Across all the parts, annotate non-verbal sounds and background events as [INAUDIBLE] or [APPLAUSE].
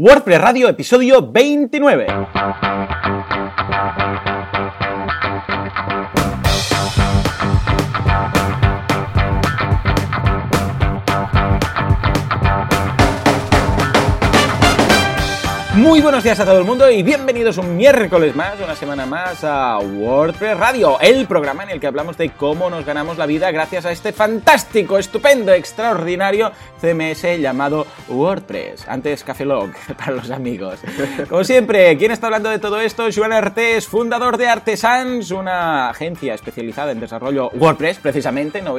WordPress Radio, episodio 29. Muy buenos días a todo el mundo y bienvenidos un miércoles más, una semana más a WordPress Radio, el programa en el que hablamos de cómo nos ganamos la vida gracias a este fantástico, estupendo, extraordinario CMS llamado WordPress. Antes Cafelog [LAUGHS] para los amigos. Como siempre, ¿quién está hablando de todo esto? Joan Artés, fundador de Artesans, una agencia especializada en desarrollo WordPress, precisamente, no,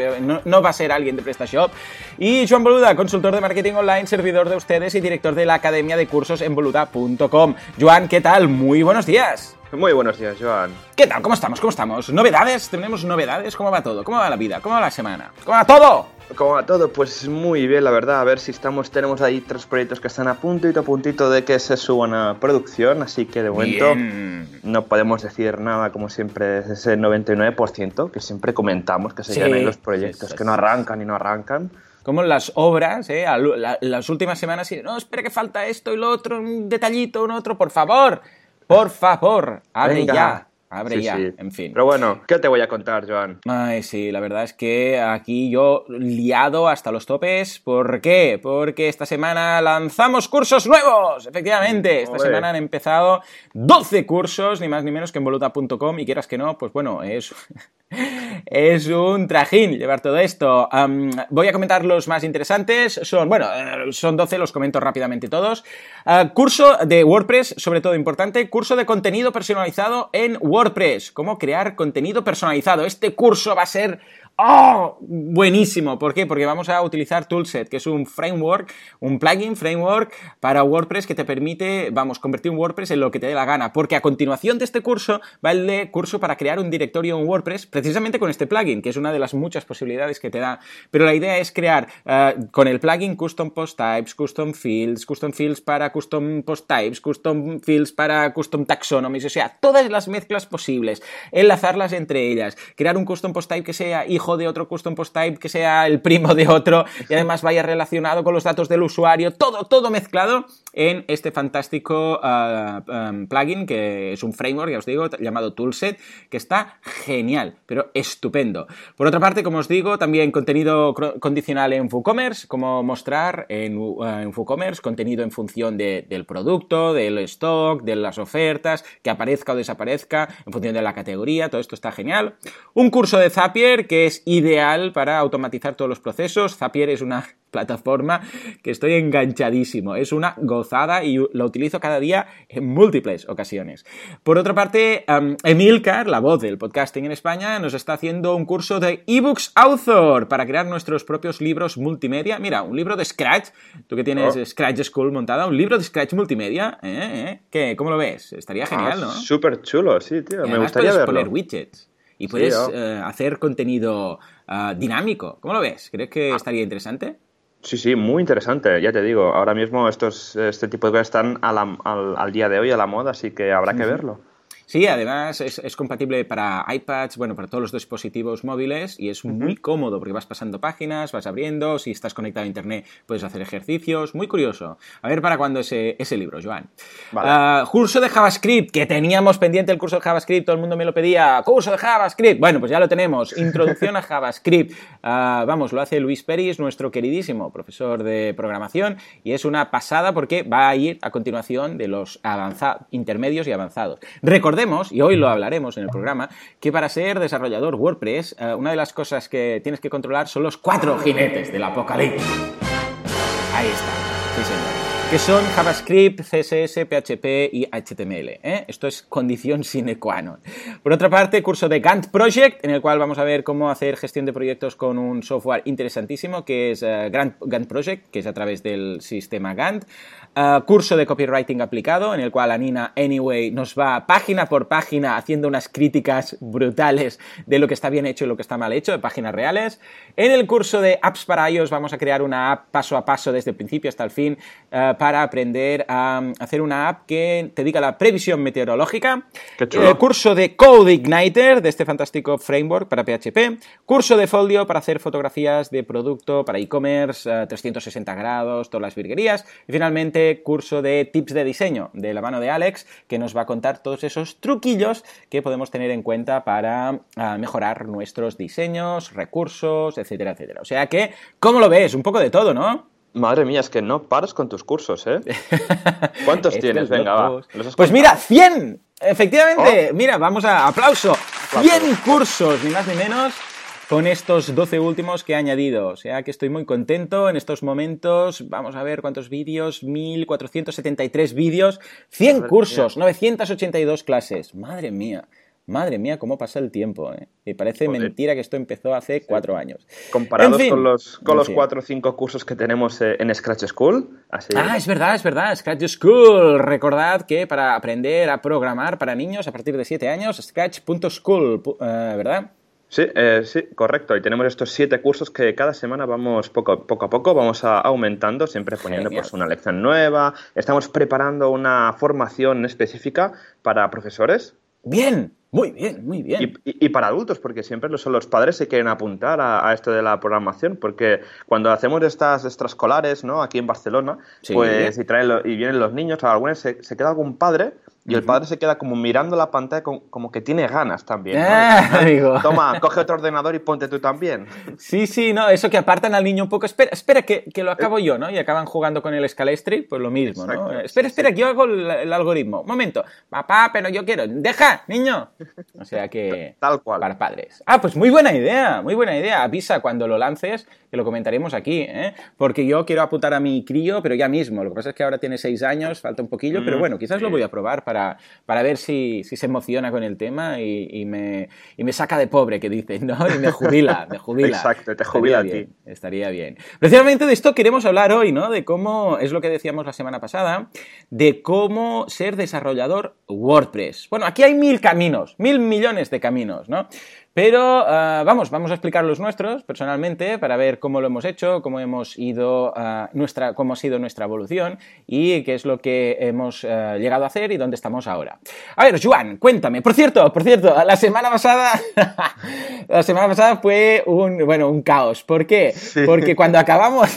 no, va a ser alguien de PrestaShop. Y Joan Boluda, consultor de marketing online, servidor de ustedes y director de la Academia de Cursos en Boluda Joan, ¿qué tal? Muy buenos días. Muy buenos días, Joan. ¿Qué tal? ¿Cómo estamos? ¿Cómo estamos? ¿Novedades? ¿Tenemos novedades? ¿Cómo va todo? ¿Cómo va la vida? ¿Cómo va la semana? ¿Cómo va todo? ¿Cómo va todo? Pues muy bien, la verdad. A ver si estamos, tenemos ahí tres proyectos que están a puntito, a puntito de que se suban a producción, así que de momento no podemos decir nada, como siempre, es ese 99% que siempre comentamos que se sí, ahí los proyectos que no arrancan y no arrancan como las obras, ¿eh? las últimas semanas, y, no, espera que falta esto y lo otro, un detallito, un otro, por favor, por favor, abre ya. Abre ya, en fin. Pero bueno, ¿qué te voy a contar, Joan? Ay, sí, la verdad es que aquí yo liado hasta los topes. ¿Por qué? Porque esta semana lanzamos cursos nuevos. Efectivamente, esta semana han empezado 12 cursos, ni más ni menos que en voluta.com. Y quieras que no, pues bueno, es es un trajín llevar todo esto. voy a comentar los más interesantes. Son, bueno, eh, son 12, los comento rápidamente todos. Ah, curso de WordPress, sobre todo importante. Curso de contenido personalizado en WordPress. Cómo crear contenido personalizado. Este curso va a ser ¡Oh! Buenísimo. ¿Por qué? Porque vamos a utilizar Toolset, que es un framework, un plugin framework para WordPress que te permite, vamos, convertir un WordPress en lo que te dé la gana. Porque a continuación de este curso va el curso para crear un directorio en WordPress, precisamente con este plugin, que es una de las muchas posibilidades que te da. Pero la idea es crear uh, con el plugin custom post types, custom fields, custom fields para custom post types, custom fields para custom taxonomies, o sea, todas las mezclas posibles, enlazarlas entre ellas, crear un custom post type que sea hijo de otro custom post type que sea el primo de otro y además vaya relacionado con los datos del usuario, todo, todo mezclado en este fantástico uh, um, plugin que es un framework, ya os digo, llamado Toolset, que está genial, pero estupendo. Por otra parte, como os digo, también contenido condicional en WooCommerce, como mostrar en, uh, en WooCommerce contenido en función de, del producto, del stock, de las ofertas, que aparezca o desaparezca en función de la categoría, todo esto está genial. Un curso de Zapier que es ideal para automatizar todos los procesos. Zapier es una plataforma que estoy enganchadísimo. Es una gozada y lo utilizo cada día en múltiples ocasiones. Por otra parte, um, Emilcar, la voz del podcasting en España, nos está haciendo un curso de eBooks Author para crear nuestros propios libros multimedia. Mira, un libro de Scratch, tú que tienes oh. Scratch School montada, un libro de Scratch multimedia. ¿eh? ¿Eh? ¿Qué? ¿Cómo lo ves? Estaría genial, ah, ¿no? Súper chulo, sí, tío. Me gustaría verlo. poner widgets y puedes sí, uh, hacer contenido uh, dinámico. ¿Cómo lo ves? ¿Crees que ah. estaría interesante? Sí, sí, muy interesante, ya te digo. Ahora mismo estos, este tipo de cosas están a la, al, al, día de hoy a la moda, así que habrá que verlo. Sí, además es, es, compatible para iPads, bueno, para todos los dispositivos móviles y es muy uh -huh. cómodo porque vas pasando páginas, vas abriendo, si estás conectado a internet puedes hacer ejercicios, muy curioso. A ver para cuándo ese, ese libro, Joan. Vale. Uh, curso de JavaScript, que teníamos pendiente el curso de JavaScript, todo el mundo me lo pedía, curso de JavaScript, bueno, pues ya lo tenemos, [LAUGHS] introducción a JavaScript. Uh, vamos, lo hace Luis Peris, nuestro queridísimo profesor de programación y es una pasada porque va a ir a continuación de los avanzados, intermedios y avanzados. Y hoy lo hablaremos en el programa, que para ser desarrollador WordPress, uh, una de las cosas que tienes que controlar son los cuatro jinetes del apocalipsis. Ahí está, que son JavaScript, CSS, PHP y HTML. ¿eh? Esto es condición sine qua non. Por otra parte, curso de Gantt Project, en el cual vamos a ver cómo hacer gestión de proyectos con un software interesantísimo, que es uh, Gantt Project, que es a través del sistema Gantt. Uh, curso de copywriting aplicado, en el cual Anina Anyway nos va página por página haciendo unas críticas brutales de lo que está bien hecho y lo que está mal hecho, de páginas reales. En el curso de apps para iOS vamos a crear una app paso a paso desde el principio hasta el fin para aprender a hacer una app que te diga la previsión meteorológica. El curso de Code Igniter de este fantástico framework para PHP. Curso de Folio para hacer fotografías de producto para e-commerce, uh, 360 grados, todas las virguerías. Y finalmente curso de tips de diseño de la mano de Alex, que nos va a contar todos esos truquillos que podemos tener en cuenta para ah, mejorar nuestros diseños, recursos, etcétera, etcétera. O sea que, ¿cómo lo ves? Un poco de todo, ¿no? Madre mía, es que no paras con tus cursos, ¿eh? [LAUGHS] ¿Cuántos tienes? Venga, va. Pues mira, 100. Efectivamente, oh. mira, vamos a aplauso. 100 cursos, ni más ni menos, con estos 12 últimos que he añadido. O sea que estoy muy contento en estos momentos. Vamos a ver cuántos vídeos. 1473 vídeos, 100 cursos, 982 clases. Madre mía. Madre mía, cómo pasa el tiempo. ¿eh? Y parece mentira que esto empezó hace cuatro años. Comparados con los, con los cuatro o cinco cursos que tenemos eh, en Scratch School. Ah, es verdad, es verdad. Scratch School. Recordad que para aprender a programar para niños a partir de siete años, scratch.school, eh, ¿verdad? Sí, sí, correcto. Y tenemos estos siete cursos que cada semana vamos poco, poco a poco, vamos a, aumentando, siempre poniendo pues, una lección nueva. Estamos preparando una formación específica para profesores. Bien, muy bien, muy bien. Y, para adultos, porque siempre los padres se quieren apuntar a, esto de la programación, porque cuando hacemos estas extraescolares, ¿no? Aquí en Barcelona, pues y, traen y vienen los niños, algunas se, se queda algún padre y el padre se queda como mirando la pantalla como, que tiene ganas también. Ah, Toma, coge otro ordenador y ponte tú también. Sí, sí, no, eso que apartan al niño un poco. Espera, espera que, que lo acabo yo, ¿no? Y acaban jugando con el Scalestri, pues lo mismo, ¿no? espera, espera, que yo hago el, algoritmo. Un momento, papá, pero yo quiero. ¡Deja, niño! O sea que. Tal cual. Para padres. Ah, pues muy buena idea, muy buena idea. Avisa cuando lo lances, que lo comentaremos aquí, ¿eh? Porque yo quiero apuntar a mi crío, pero ya mismo. Lo que pasa es que ahora tiene seis años, falta un poquillo, pero mm, bueno, quizás lo voy a probar para, para ver si, si, se emociona con el tema y, y, me, y, me, saca de pobre, que dice, ¿no? Y me jubila, me jubila. Exacto, te jubila a ti. Estaría bien. Precisamente de esto queremos hablar hoy, ¿no? De cómo, es lo que decíamos la semana pasada, de cómo ser desarrollador WordPress. Bueno, aquí hay mil caminos, mil millones de caminos, ¿no? Pero ah, vamos, vamos a explicar los nuestros personalmente para ver cómo lo hemos hecho, cómo hemos ido, uh, nuestra, cómo ha sido nuestra evolución y qué es lo que hemos uh, llegado a hacer y dónde estamos ahora. A ver, Juan, cuéntame. Por cierto, por cierto, la semana pasada, [LAUGHS] la semana pasada fue un, bueno, un caos. ¿Por qué? Porque cuando acabamos,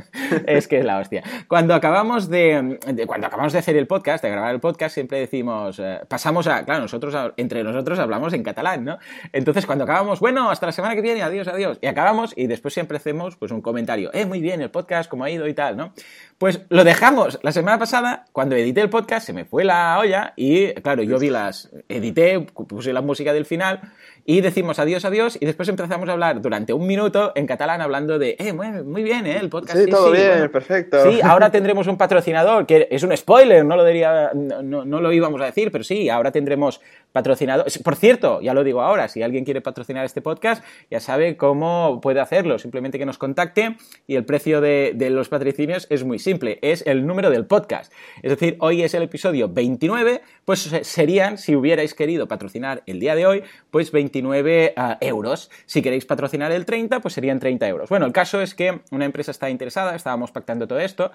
[LAUGHS] es que es la hostia. Cuando acabamos de, de, cuando acabamos de hacer el podcast, de grabar el podcast, siempre decimos, uh, pasamos a, claro, nosotros entre nosotros hablamos en catalán, ¿no? Entonces cuando acabamos, bueno, hasta la semana que viene, adiós, adiós, y acabamos y después siempre hacemos pues un comentario, eh, muy bien, el podcast, cómo ha ido y tal, ¿no? Pues lo dejamos. La semana pasada, cuando edité el podcast, se me fue la olla y, claro, yo vi las, edité, puse la música del final y decimos adiós, adiós, y después empezamos a hablar durante un minuto en catalán hablando de, eh, muy, bien, ¿eh? El podcast. Sí, todo bien, perfecto. Sí, ahora [LAUGHS] tendremos un patrocinador, que es un spoiler, no lo, diría, no, no, lo íbamos a decir, pero sí, ahora tendremos patrocinador. Por cierto, ya lo digo ahora, si alguien quiere patrocinar este podcast, ya sabe cómo puede hacerlo. Simplemente que nos contacte y el precio de, de los patrocinios es muy simple, es el número del podcast. Es decir, hoy es el episodio 29, pues serían, si hubierais querido patrocinar el día de hoy, pues 29 29 ah, euros. Si queréis patrocinar el 30, pues serían 30 euros. Bueno, el caso es que una empresa está interesada, estábamos pactando todo esto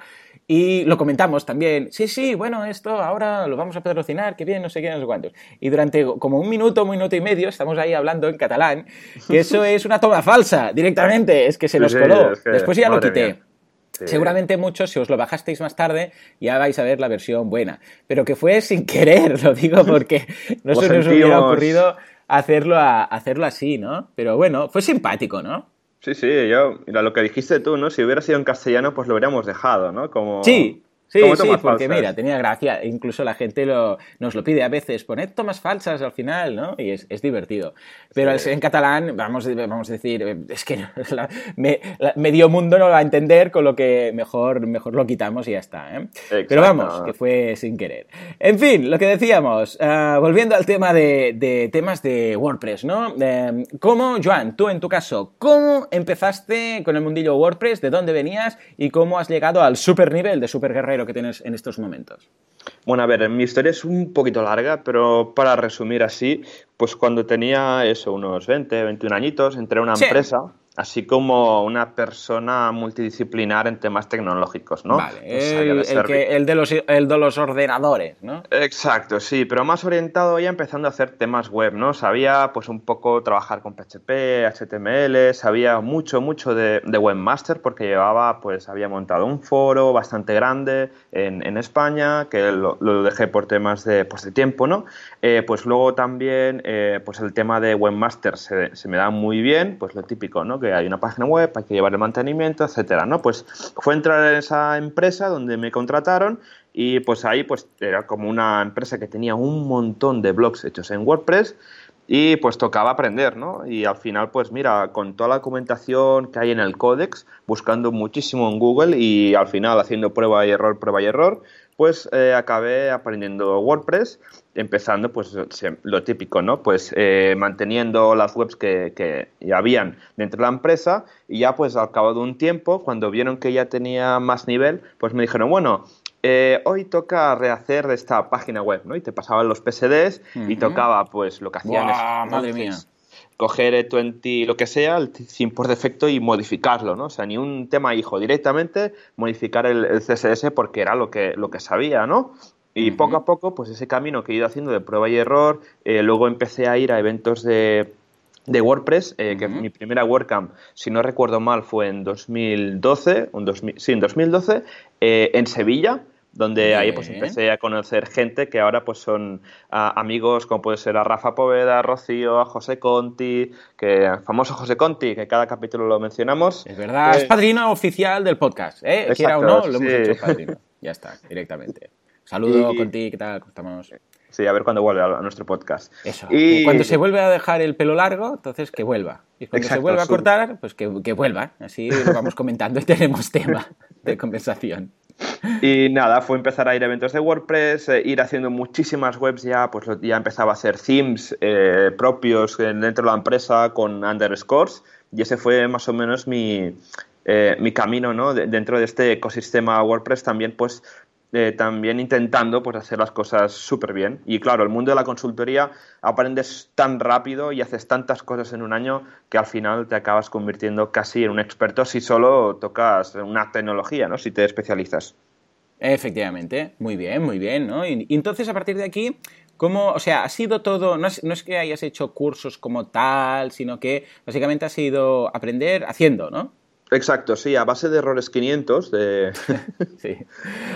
y lo comentamos también. Sí, sí, bueno, esto ahora lo vamos a patrocinar, qué bien, no sé qué, no sé cuántos. Y durante como un minuto, un minuto y medio, estamos ahí hablando en catalán, que eso [LAUGHS] es una toma falsa, directamente, es que se nos coló. Después ya lo quité. Seguramente muchos, si os lo bajasteis más tarde, ya vais a ver la versión buena. Pero que fue sin querer, [LAUGHS] lo digo porque no se nos hubiera ocurrido hacerlo, a, hacerlo así, ¿no? Pero bueno, fue simpático, ¿no? Sí, sí, yo, mira, lo que dijiste tú, ¿no? Si hubiera sido en castellano, pues lo hubiéramos dejado, ¿no? Como... Sí, Sí, sí, porque mira, tenía gracia. Incluso la gente lo, nos lo pide a veces, poned tomas falsas al final, ¿no? Y es, es divertido. Pero en catalán, vamos, vamos a decir, es que [LAUGHS] me, medio mundo no lo va a entender, con lo que mejor, mejor lo quitamos y ya está. ¿eh? Pero vamos, que fue sin querer. En fin, lo que decíamos, uh, volviendo al tema de, de, temas de WordPress, ¿no? Eh, ¿Cómo, Joan, tú en tu caso, cómo empezaste con el mundillo WordPress? ¿De dónde venías? ¿Y cómo has llegado al super nivel de super guerrero? Que tienes en estos momentos? Bueno, a ver, mi historia es un poquito larga, pero para resumir así, pues cuando tenía eso, unos 20, 21 añitos, entré a una empresa así como una persona multidisciplinar en temas tecnológicos, ¿no? Vale, el, de los, el de los ordenadores, ¿no? Exacto, sí, pero más orientado ya empezando a hacer temas web, ¿no? Sabía pues un poco trabajar con PHP, HTML, sabía mucho, mucho de, webmaster porque llevaba, pues había montado un foro bastante grande en, España, que lo, dejé por temas de, pues, de tiempo, ¿no? Eh, pues luego también, eh, pues el tema de webmaster se, se me da muy bien, pues lo típico, ¿no? Que hay una página web, hay que llevar el mantenimiento, etcétera, ¿no? Pues fue entrar en esa empresa donde me contrataron y pues ahí pues era como una empresa que tenía un montón de blogs hechos en WordPress y pues tocaba aprender, ¿no? Y al final, pues mira, con toda la documentación que hay en el códex, buscando muchísimo en Google y al final haciendo prueba y error, prueba y error, pues eh, acabé aprendiendo WordPress, empezando pues lo típico, ¿no? Pues eh, manteniendo las webs que, que, ya habían dentro de la empresa y ya pues al cabo de un tiempo, cuando vieron que ya tenía más nivel, pues me dijeron, bueno, eh, hoy toca rehacer esta página web, ¿no? Y te pasaban los PSDs y tocaba pues lo que hacían madre mía coger E20, lo que sea, el theme por defecto y modificarlo, ¿no? O sea, ni un tema hijo, directamente modificar el, CSS porque era lo que, lo que sabía, ¿no? Y poco a poco, pues ese camino que he ido haciendo de prueba y error, eh, luego empecé a ir a eventos de, de WordPress, eh, que mi primera WordCamp, si no recuerdo mal, fue en 2012, un sí, en 2012, eh, en Sevilla, donde ahí pues empecé a conocer gente que ahora pues son amigos como puede ser a Rafa Poveda, a Rocío, a José Conti, que famoso José Conti, que cada capítulo lo mencionamos. Es verdad, es padrino oficial del podcast, ¿eh? Quiera o no, lo hemos hecho padrino. Ya está, directamente. Saludo Conti, ¿qué tal? ¿Cómo estamos? Sí, a ver cuándo vuelve a, nuestro podcast. Eso. Y... Cuando se vuelve a dejar el pelo largo, entonces que vuelva. Y cuando se vuelva a cortar, pues que, que vuelva. Así lo vamos comentando y tenemos tema [LAUGHS] de conversación. Y nada, fue empezar a ir a eventos de WordPress, eh, ir haciendo muchísimas webs ya, pues ya empezaba a hacer themes eh, propios dentro de la empresa con underscores y ese fue más o menos mi, eh, mi camino, ¿no? dentro de este ecosistema WordPress también pues también intentando pues, hacer las cosas súper bien. Y claro, el mundo de la consultoría aprendes tan rápido y haces tantas cosas en un año que al final te acabas convirtiendo casi en un experto si solo tocas una tecnología, ¿no? si te especializas. Efectivamente, muy bien, muy bien, ¿no? Y, entonces a partir de aquí, ¿cómo, o sea, ha sido todo, no es, no es que hayas hecho cursos como tal, sino que básicamente ha sido aprender haciendo, ¿no? Exacto, sí, a base de errores 500. De... [LAUGHS] sí.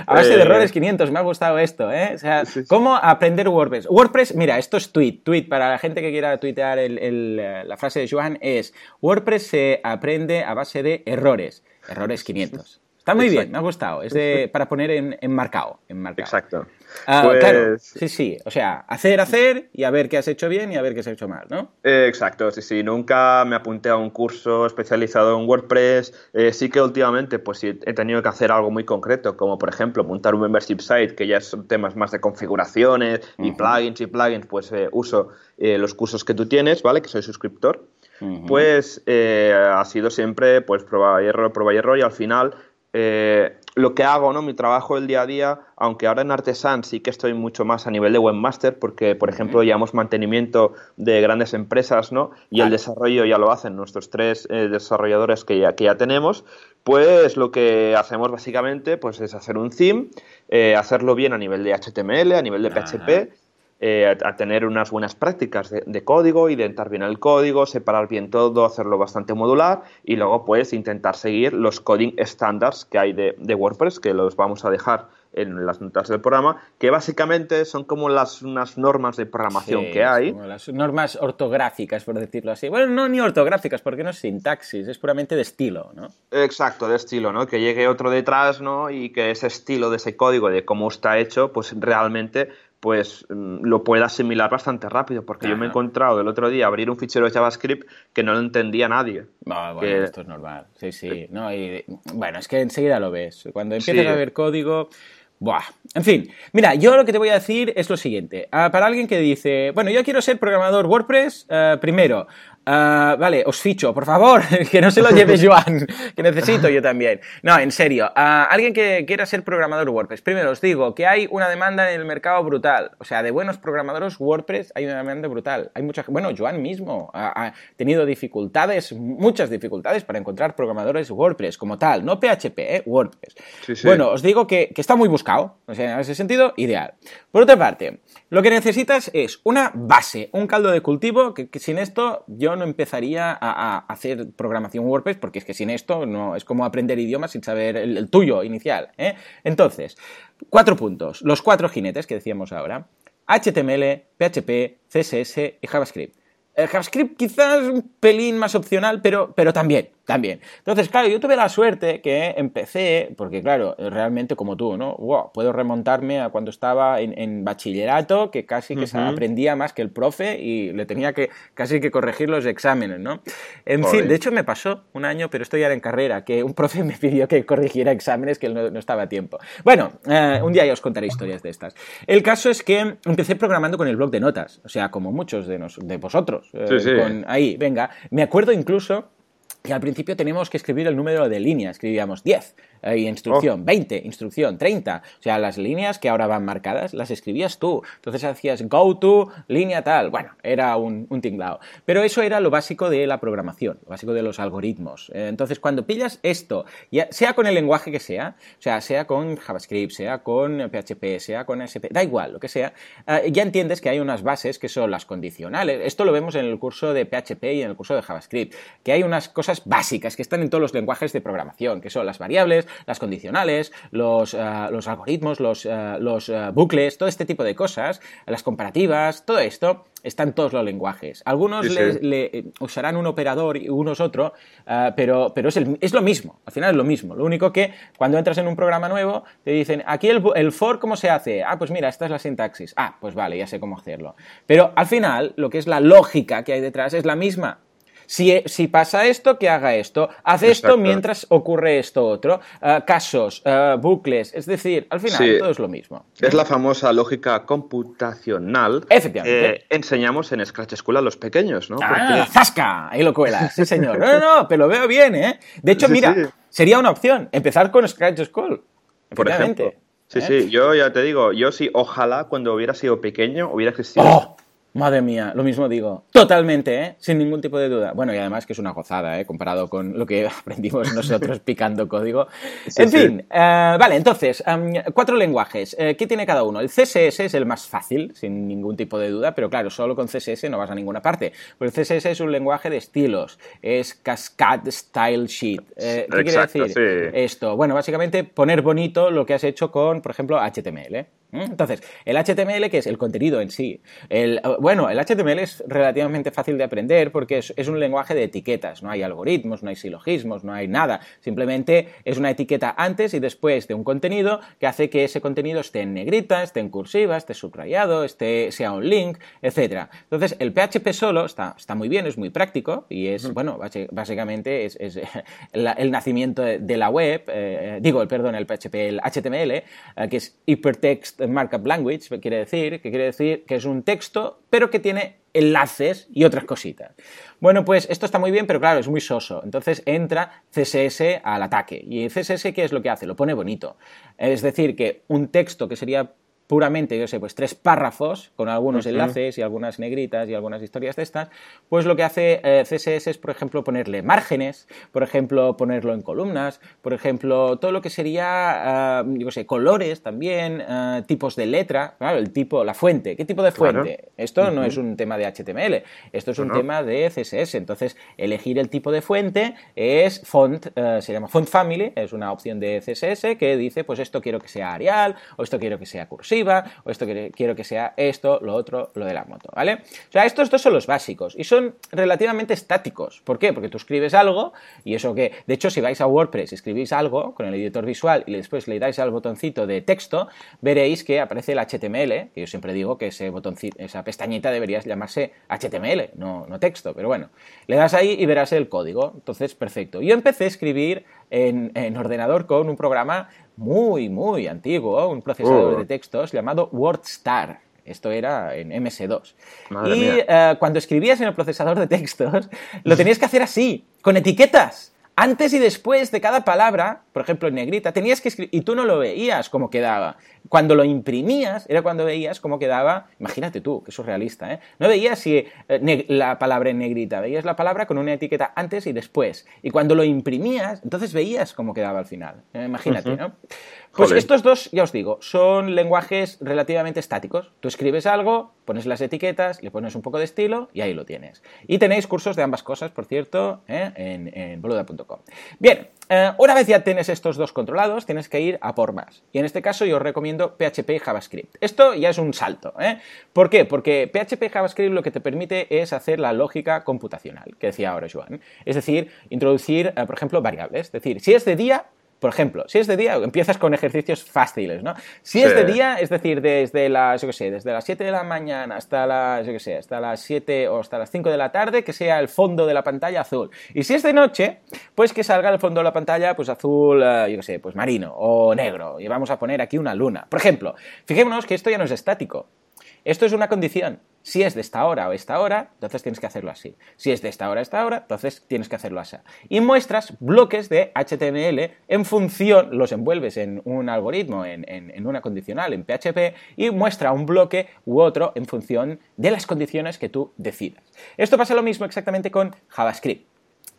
A base de eh, errores 500, me ha gustado esto, ¿eh? O sea, ¿cómo aprender WordPress? WordPress, mira, esto es tweet. Tweet, para la gente que quiera tuitear la frase de Joan, es: WordPress se aprende a base de errores. Errores 500. Está muy bien, me ha gustado. Es de, para poner en, en marcado, en Exacto. Ah, pues claro, sí, sí. O sea, hacer, hacer y a ver qué has hecho bien y a ver qué has hecho mal, ¿no? exacto, sí, sí. Nunca me apunté a un curso especializado en WordPress. Eh, sí que últimamente pues he tenido que hacer algo muy concreto, como por ejemplo montar un membership site, que ya son temas más de configuraciones y plugins y plugins, pues eh, uso eh, los cursos que tú tienes, ¿vale? Que soy suscriptor. Pues ha sido siempre pues prueba y error, prueba y error y al final eh, lo que hago, ¿no? Mi trabajo del día a día, aunque ahora en Artesan sí que estoy mucho más a nivel de webmaster, porque, por ejemplo, llevamos mantenimiento de grandes empresas, ¿no? Y el desarrollo ya lo hacen nuestros tres eh, desarrolladores que ya, que ya tenemos, pues lo que hacemos básicamente pues, es hacer un theme, eh, hacerlo bien a nivel de HTML, a nivel de PHP, eh, a, tener unas buenas prácticas de, código, identificar bien el código, separar bien todo, hacerlo bastante modular y luego pues intentar seguir los coding standards que hay de, WordPress, que los vamos a dejar en las notas del programa, que básicamente son como las unas normas de programación que hay. Como las normas ortográficas, por decirlo así. Bueno, no ni ortográficas, porque no es sintaxis, es puramente de estilo, ¿no? Exacto, de estilo, ¿no? Que llegue otro detrás, ¿no? Y que ese estilo de ese código, de cómo está hecho, pues realmente pues mm, lo pueda asimilar bastante rápido, porque yo me he encontrado el otro día abrir un fichero de JavaScript que no lo entendía nadie. Ah, bueno, esto es normal, sí, sí. No, y, bueno, es que enseguida lo ves. Cuando empiezas a ver código... Buah. En fin, mira, yo lo que te voy a decir es lo siguiente. Ah, para alguien que dice, bueno, yo quiero ser programador WordPress, eh, primero, Ah, vale, os ficho, por favor, [LAUGHS] que no se lo lleve [LAUGHS] Joan, que necesito yo también. No, en serio, ah, alguien que quiera ser programador WordPress, primero os digo que hay una demanda en el mercado brutal, o sea, de buenos programadores WordPress hay una demanda brutal. Hay mucha, bueno, Joan mismo ha, tenido dificultades, muchas dificultades para encontrar programadores WordPress como tal, no PHP, ¿eh? WordPress. Bueno, os digo que, que está muy buscado, o sea, en ese sentido, ideal. Por otra parte, lo que necesitas es una base, un caldo de cultivo, que, sin esto yo no empezaría a, hacer programación WordPress, porque es que sin esto no es como aprender idiomas sin saber el, tuyo inicial. ¿eh? Entonces, cuatro puntos, los cuatro jinetes que decíamos ahora. HTML, PHP, CSS y JavaScript. El JavaScript quizás un pelín más opcional, pero, pero también, también. Entonces, claro, yo tuve la suerte que empecé, porque claro, realmente como tú, ¿no? puedo remontarme a cuando estaba en, bachillerato, que casi que se aprendía más que el profe y le tenía que casi que corregir los exámenes, ¿no? En fin, de hecho me pasó un año, pero estoy ya en carrera, que un profe [LAUGHS] me pidió que corrigiera exámenes que no, estaba a tiempo. Bueno, eh, un día ya os contaré historias de estas. El caso es que empecé programando con el blog de notas, o sea, como muchos de, de vosotros. Eh, ahí, venga. Me acuerdo incluso que al principio teníamos que escribir el número de línea, escribíamos 10 y instrucción, 20, instrucción, 30. O sea, las líneas que ahora van marcadas las escribías tú. Entonces hacías go to, línea tal. Bueno, era un, un tinglao. Pero eso era lo básico de la programación, lo básico de los algoritmos. Eh, entonces, cuando pillas esto, ya, sea con el lenguaje que sea, o sea, sea con JavaScript, sea con PHP, sea con SP, da igual, lo que sea, eh, ya entiendes que hay unas bases que son las condicionales. Esto lo vemos en el curso de PHP y en el curso de JavaScript, que hay unas cosas básicas que están en todos los lenguajes de programación, que son las variables, las condicionales, los, eh, algoritmos, los, eh, eh, bucles, todo este tipo de cosas, las comparativas, todo esto está en todos los lenguajes. Algunos Le, usarán un operador y unos otro, pero, pero es, es, lo mismo, al final es lo mismo. Lo único que cuando entras en un programa nuevo te dicen, aquí el, el for, ¿cómo se hace? Ah, pues mira, esta es la sintaxis. Ah, pues vale, ya sé cómo hacerlo. Pero al final, lo que es la lógica que hay detrás es la misma. Si, pasa esto, que haga esto. Haz esto mientras ocurre esto otro. Eh, casos, eh, bucles, es decir, al final todo es lo mismo. Es la famosa lógica computacional Efectivamente. que enseñamos en Scratch School a los pequeños, ¿no? Ah, ¡Zasca! Ahí lo cuelas, sí señor. No, no, no, pero lo veo bien, ¿eh? De hecho, mira, sería una opción empezar con Scratch School. Por ejemplo. Sí, ¿Eh? sí, yo ya te digo, yo sí, ojalá cuando hubiera sido pequeño hubiera existido. ¡Oh! Madre mía, lo mismo digo. Totalmente, ¿eh? Sin ningún tipo de duda. Bueno, y además que es una gozada, ¿eh? Comparado con lo que [LAUGHS] aprendimos nosotros picando código. en fin, eh, vale, entonces, cuatro lenguajes. Eh, ¿Qué tiene cada uno? El CSS es el más fácil, sin ningún tipo de duda, pero claro, solo con CSS no vas a ninguna parte. Porque el CSS es un lenguaje de estilos, es Cascade Style Sheet. Eh, ¿Qué quiere decir esto? Bueno, básicamente poner bonito lo que has hecho con, por ejemplo, HTML. Entonces, el HTML, que es el contenido en sí. El, bueno, el HTML es relativamente fácil de aprender porque es, un lenguaje de etiquetas. No hay algoritmos, no hay silogismos, no hay nada. Simplemente es una etiqueta antes y después de un contenido que hace que ese contenido esté en negrita, esté en cursiva, esté subrayado, esté, sea un link, etc. Entonces, el PHP solo está, está muy bien, es muy práctico y es, bueno, básicamente es, [LAUGHS] el, nacimiento de la web, eh, digo, perdón, el PHP, el HTML, eh, que es Hypertext Markup Language, quiere decir, que quiere decir que es un texto, pero que tiene enlaces y otras cositas. Bueno, pues esto está muy bien, pero claro, es muy soso. Entonces entra CSS al ataque. ¿Y CSS qué es lo que hace? Lo pone bonito. Es decir, que un texto que sería puramente, yo sé, pues tres párrafos con algunos enlaces y algunas negritas y algunas historias de estas, pues lo que hace eh, CSS es, por ejemplo, ponerle márgenes, por ejemplo, ponerlo en columnas, por ejemplo, todo lo que sería, uh, yo sé, colores también, eh, tipos de letra, claro, el tipo, la fuente, ¿qué tipo de fuente? Esto no es un tema de HTML, esto es un tema de CSS, entonces elegir el tipo de fuente es font, se llama font family, es una opción de CSS que dice, pues esto quiero que sea Arial o esto quiero que sea cursivo o esto quiero que sea esto, lo otro, lo de la moto, ¿vale? O sea, estos dos son los básicos y son relativamente estáticos. ¿Por qué? Porque tú escribes algo y eso que, de hecho, si vais a WordPress y escribís algo con el editor visual y después le dais al botoncito de texto, veréis que aparece el HTML, que yo siempre digo que ese botoncito, esa pestañita debería llamarse HTML, no, no texto, pero bueno, le das ahí y verás el código. Entonces, perfecto. Yo empecé a escribir en, en ordenador con un programa muy, muy antiguo, un procesador de oh. textos llamado WordStar. Esto era en MS2. y eh, cuando escribías en el procesador de textos, lo tenías que hacer así, con etiquetas antes y después de cada palabra, por ejemplo en negrita, tenías que escribir, y tú no lo veías cómo quedaba. Cuando lo imprimías, era cuando veías cómo quedaba, imagínate tú, que surrealista, ¿eh? No veías si eh, la palabra en negrita, veías la palabra con una etiqueta antes y después. Y cuando lo imprimías, entonces veías cómo quedaba al final. ¿eh? imagínate, ¿no? Pues estos dos, ya os digo, son lenguajes relativamente estáticos. Tú escribes algo, pones las etiquetas, le pones un poco de estilo y ahí lo tienes. Y tenéis cursos de ambas cosas, por cierto, ¿eh? en, en boluda.com. Bien, eh, una vez ya tienes estos dos controlados, tienes que ir a por más. Y en este caso yo os recomiendo PHP y JavaScript. Esto ya es un salto. ¿eh? ¿Por qué? Porque PHP y JavaScript lo que te permite es hacer la lógica computacional, que decía ahora Joan. Es decir, introducir, por ejemplo, variables. Es decir, si es de día, por ejemplo, si es de día, empiezas con ejercicios fáciles, ¿no? Si es de día, es decir, desde las, yo qué sé, desde las 7 de la mañana hasta las, yo qué sé, hasta las 7 o hasta las 5 de la tarde, que sea el fondo de la pantalla azul. Y si es de noche, pues que salga el fondo de la pantalla, pues azul, eh, yo qué sé, pues marino o negro. Y vamos a poner aquí una luna. Por ejemplo, fijémonos que esto ya no es estático. Esto es una condición. Si es de esta hora o esta hora, entonces tienes que hacerlo así. Si es de esta hora a esta hora, entonces tienes que hacerlo así. Y muestras bloques de HTML en función, los envuelves en un algoritmo, en, en una condicional, en PHP, y muestra un bloque u otro en función de las condiciones que tú decidas. Esto pasa lo mismo exactamente con JavaScript.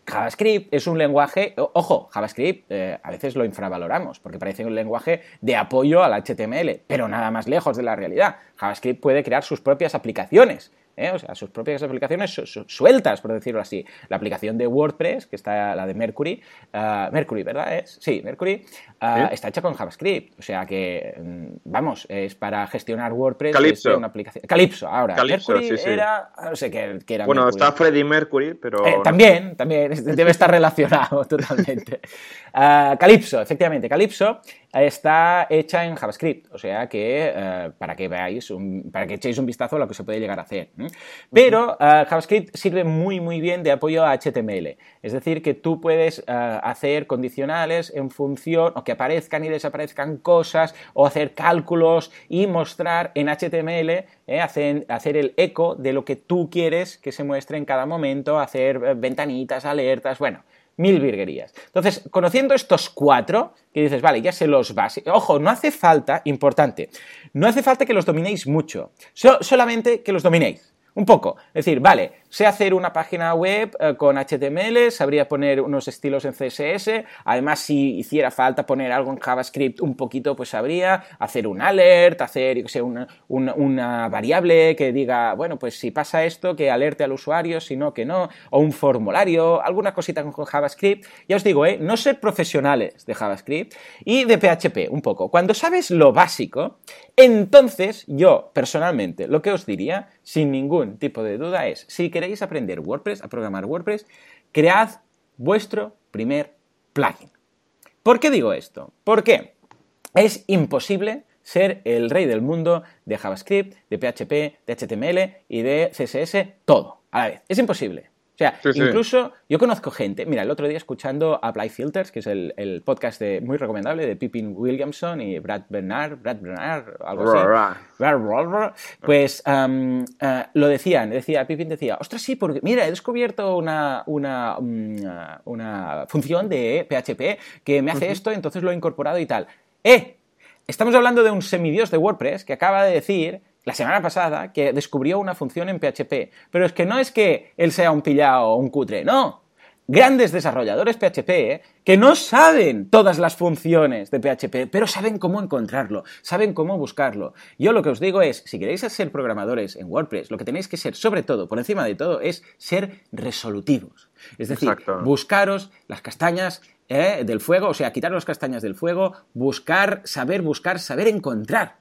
JavaScript es un lenguaje, ojo, JavaScript eh, a veces lo infravaloramos porque parece un lenguaje de apoyo al HTML, pero nada más lejos de la realidad. JavaScript puede crear sus propias aplicaciones ¿eh? o sea, sus propias aplicaciones sueltas, por decirlo así. La aplicación de WordPress, que está la de Mercury, uh, Mercury, ¿verdad? ¿Es? Sí, Mercury, uh, está hecha con JavaScript, o sea que, mm, vamos, es para gestionar WordPress. Calypso. una aplicación. Calypso, ahora. Mercury era, no sé qué, era. Bueno, está Freddie Mercury, pero... Eh, también, también, debe estar relacionado [LAUGHS] totalmente. Uh, Calypso, efectivamente, Calypso está hecha en JavaScript, o sea que eh, para que veáis, para que echéis un vistazo a lo que se puede llegar a hacer. Pero eh, JavaScript sirve muy muy bien de apoyo a HTML, es decir, que tú puedes eh, hacer condicionales en función, o que aparezcan y desaparezcan cosas, o hacer cálculos y mostrar en HTML, hacer, hacer el eco de lo que tú quieres que se muestre en cada momento, hacer ventanitas, alertas, bueno mil virguerías. Entonces, conociendo estos cuatro, que dices, vale, ya se los básicos. Ojo, no hace falta, importante, no hace falta que los dominéis mucho, solamente que los dominéis. Un poco. Es decir, vale, sé hacer una página web eh, con HTML, sabría poner unos estilos en CSS, además si hiciera falta poner algo en JavaScript un poquito, pues sabría hacer un alert, hacer, una, una, variable que diga, bueno, pues si pasa esto, que alerte al usuario, si no, que no, o un formulario, alguna cosita con JavaScript. Ya os digo, ¿eh? no ser profesionales de JavaScript y de PHP, un poco. Cuando sabes lo básico, entonces yo, personalmente, lo que os diría, sin ningún tipo de duda es, si queréis aprender WordPress, a programar WordPress, cread vuestro primer plugin. ¿Por qué digo esto? Porque es imposible ser el rey del mundo de JavaScript, de PHP, de HTML y de CSS, todo a la vez. Es imposible. O sea, incluso yo conozco gente, mira, el otro día escuchando Apply Filters, que es el, podcast de, muy recomendable de Pippin Williamson y Brad Bernard, Brad Bernard, algo así. Pues uh, lo decían, decía, Pippin decía, ostras, sí, porque mira, he descubierto una, una, mm, una función de PHP que me hace esto, entonces lo he incorporado y tal. ¡Eh! Estamos hablando de un semidios de WordPress que acaba de decir la semana pasada que descubrió una función en PHP. Pero es que no es que él sea un pillado o un cutre, no. Grandes desarrolladores PHP ¿eh? que no saben todas las funciones de PHP, pero saben cómo encontrarlo, saben cómo buscarlo. Yo lo que os digo es, si queréis ser programadores en WordPress, lo que tenéis que ser, sobre todo, por encima de todo, es ser resolutivos. Es decir, buscaros las castañas ¿eh? del fuego, o sea, quitar las castañas del fuego, buscar, saber buscar, saber encontrar.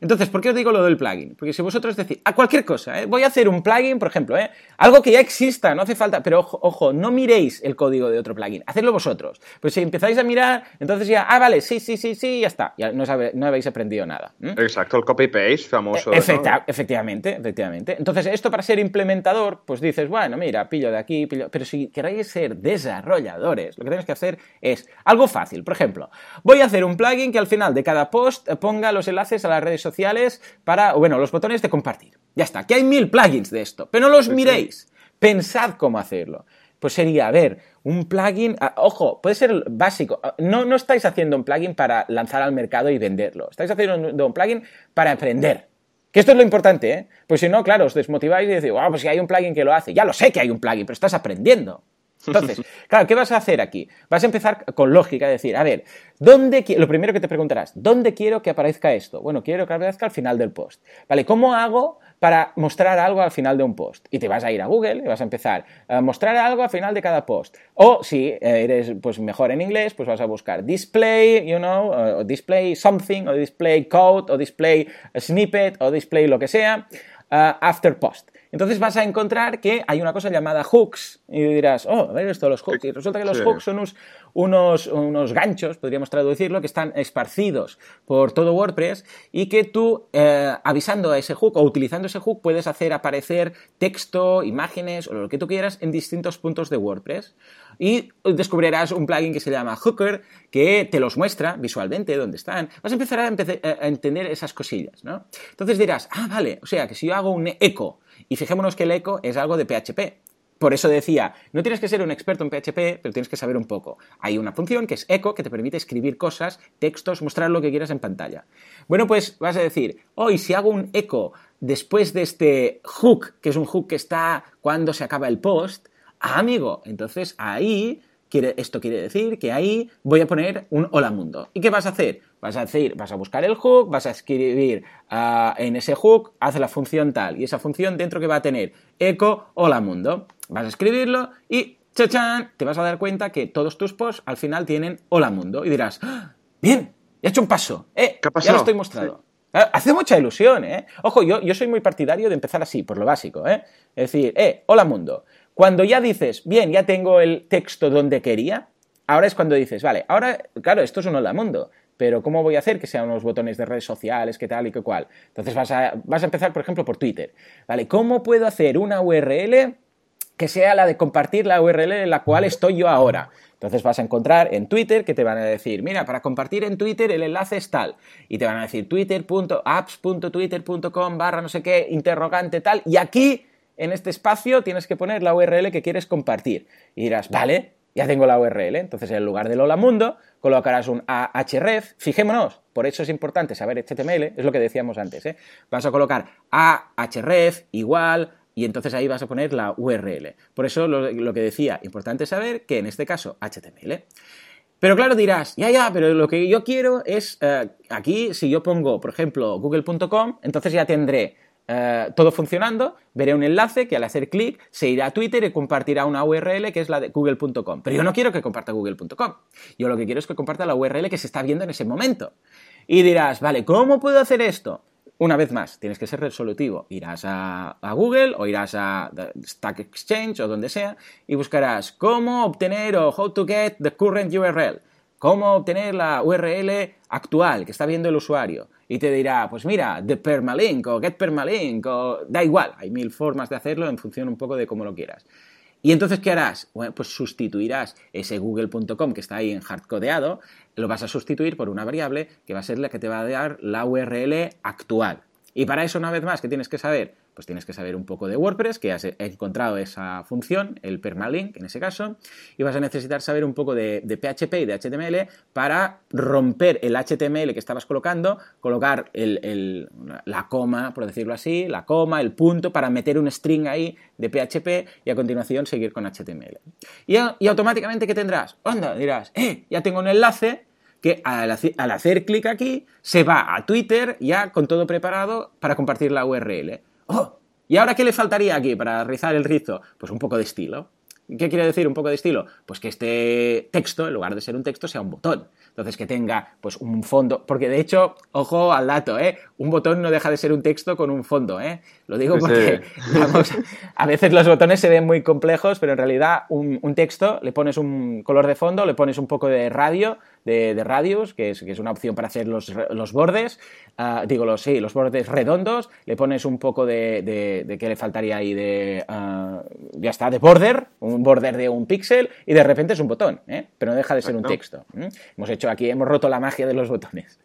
Entonces, ¿por qué os digo lo del plugin? Porque si vosotros decís, a cualquier cosa, ¿eh? voy a hacer un plugin, por ejemplo, ¿eh? algo que ya exista, no hace falta, pero ojo, no miréis el código de otro plugin, hacedlo vosotros. Pues si empezáis a mirar, entonces ya, ah, vale, sí, sí, sí, sí, ya está, ya no, no habéis aprendido nada. Exacto, el copy-paste famoso. E, efectivamente, efectivamente. Entonces, esto para ser implementador, pues dices, bueno, mira, pillo de aquí, pillo... Pero si queréis ser desarrolladores, lo que tenéis que hacer es algo fácil. Por ejemplo, voy a hacer un plugin que al final de cada post ponga los enlaces a las redes sociales sociales para, bueno, los botones de compartir. Ya está, que hay mil plugins de esto, pero no los miréis. Pensad cómo hacerlo. Pues sería, a ver, un plugin, ah, ojo, puede ser básico. Ah, no, no estáis haciendo un plugin para lanzar al mercado y venderlo. Estáis haciendo un, plugin para aprender. Que esto es lo importante, ¿eh? Pues si no, claro, os desmotiváis y decís, wow, pues si hay un plugin que lo hace. Ya lo sé que hay un plugin, pero estás aprendiendo. Entonces, claro, ¿qué vas a hacer aquí? Vas a empezar con lógica, decir, a ver, ¿dónde lo primero que te preguntarás, ¿dónde quiero que aparezca esto? Bueno, quiero que aparezca al final del post. ¿Vale? ¿Cómo hago para mostrar algo al final de un post? Y te vas a ir a Google y vas a empezar a mostrar algo al final de cada post. O si eres pues mejor en inglés, pues vas a buscar display, you know, o display something, o display code, o display snippet, o display lo que sea, after post. Entonces vas a encontrar que hay una cosa llamada hooks y dirás, oh, a ver esto los hooks. Y resulta que los hooks son unos, unos, ganchos, podríamos traducirlo, que están esparcidos por todo WordPress y que tú, eh, avisando a ese hook o utilizando ese hook, puedes hacer aparecer texto, imágenes o lo que tú quieras en distintos puntos de WordPress. Y descubrirás un plugin que se llama Hooker que te los muestra visualmente dónde están. Vas a empezar a, a entender esas cosillas, ¿no? Entonces dirás, ah, vale, o sea que si yo hago un eco y fijémonos que el eco es algo de PHP. Por eso decía, no tienes que ser un experto en PHP, pero tienes que saber un poco. Hay una función que es echo que te permite escribir cosas, textos, mostrar lo que quieras en pantalla. Bueno, pues vas a decir, hoy si hago un echo después de este hook, que es un hook que está cuando se acaba el post, amigo, entonces ahí esto quiere decir que ahí voy a poner un hola mundo. ¿Y qué vas a hacer? Vas a decir, vas a buscar el hook, vas a escribir ah, en ese hook, hace la función tal, y esa función dentro que va a tener eco hola mundo. Vas a escribirlo y ¡chachán! te vas a dar cuenta que todos tus posts al final tienen hola mundo. Y dirás, ¡Ah! bien, he hecho un paso, ¿eh? Ya lo estoy mostrando. Ah, hace mucha ilusión, ¿eh? Ojo, yo, yo soy muy partidario de empezar así, por lo básico, ¿eh? Es decir, eh, hola mundo. Cuando ya dices, bien, ya tengo el texto donde quería, ahora es cuando dices, vale, ahora, claro, esto es un hola mundo, pero ¿cómo voy a hacer que sean unos botones de redes sociales, qué tal y qué cual? Entonces vas a, vas a empezar, por ejemplo, por Twitter. ¿Vale? ¿Cómo puedo hacer una URL que sea la de compartir la URL en la cual estoy yo ahora? Entonces vas a encontrar en Twitter que te van a decir, mira, para compartir en Twitter el enlace es tal. Y te van a decir twitter.apps.twitter.com barra no sé qué, interrogante tal. Y aquí en este espacio tienes que poner la URL que quieres compartir. Y dirás, vale, ya tengo la URL. Entonces, en lugar del hola mundo, colocarás un ahref. Fijémonos, por eso es importante saber HTML, es lo que decíamos antes. ¿eh? Vas a colocar ahref igual, y entonces ahí vas a poner la URL. Por eso lo, que decía, importante saber que en este caso HTML. Pero claro, dirás, ya, ya, pero lo que yo quiero es, eh, aquí, si yo pongo, por ejemplo, google.com, entonces ya tendré eh, todo funcionando, veré un enlace que al hacer clic se irá a Twitter y compartirá una URL que es la de google.com. Pero yo no quiero que comparta google.com. Yo lo que quiero es que comparta la URL que se está viendo en ese momento. Y dirás, vale, ¿cómo puedo hacer esto? Una vez más, tienes que ser resolutivo. Irás a, a, Google o irás a Stack Exchange o donde sea y buscarás cómo obtener o how to get the current URL. Cómo obtener la URL actual que está viendo el usuario y te dirá, pues mira, de permalink o get permalink o da igual, hay mil formas de hacerlo en función un poco de cómo lo quieras. ¿Y entonces qué harás? Bueno, pues sustituirás ese google.com que está ahí en hardcodeado, lo vas a sustituir por una variable que va a ser la que te va a dar la URL actual. Y para eso, una vez más, ¿qué tienes que saber? Pues tienes que saber un poco de WordPress, que has encontrado esa función, el permalink en ese caso, y vas a necesitar saber un poco de, PHP y de HTML para romper el HTML que estabas colocando, colocar la coma, por decirlo así, la coma, el punto, para meter un string ahí de PHP y a continuación seguir con HTML. Y, y automáticamente, ¿qué tendrás? Onda, dirás, eh, ya tengo un enlace que al, hacer clic aquí se va a Twitter ya con todo preparado para compartir la URL. ¡Oh! ¿Y ahora qué le faltaría aquí para rizar el rizo? Pues un poco de estilo. ¿Qué quiere decir un poco de estilo? Pues que este texto, en lugar de ser un texto, sea un botón. Entonces que tenga pues un fondo, porque de hecho, ojo al dato, ¿eh? Un botón no deja de ser un texto con un fondo, ¿eh? Lo digo porque [LAUGHS] a veces los botones se ven muy complejos, pero en realidad un, texto, le pones un color de fondo, le pones un poco de radio, de, radius, que es, que es, una opción para hacer los, los bordes, uh, digo, los, sí, los bordes redondos, le pones un poco de, de, de ¿qué le faltaría ahí? De, uh, ya está, de border, un border de un píxel, y de repente es un botón, ¿eh? pero no deja de ser un texto. ¿eh? Hemos hecho aquí, hemos roto la magia de los botones.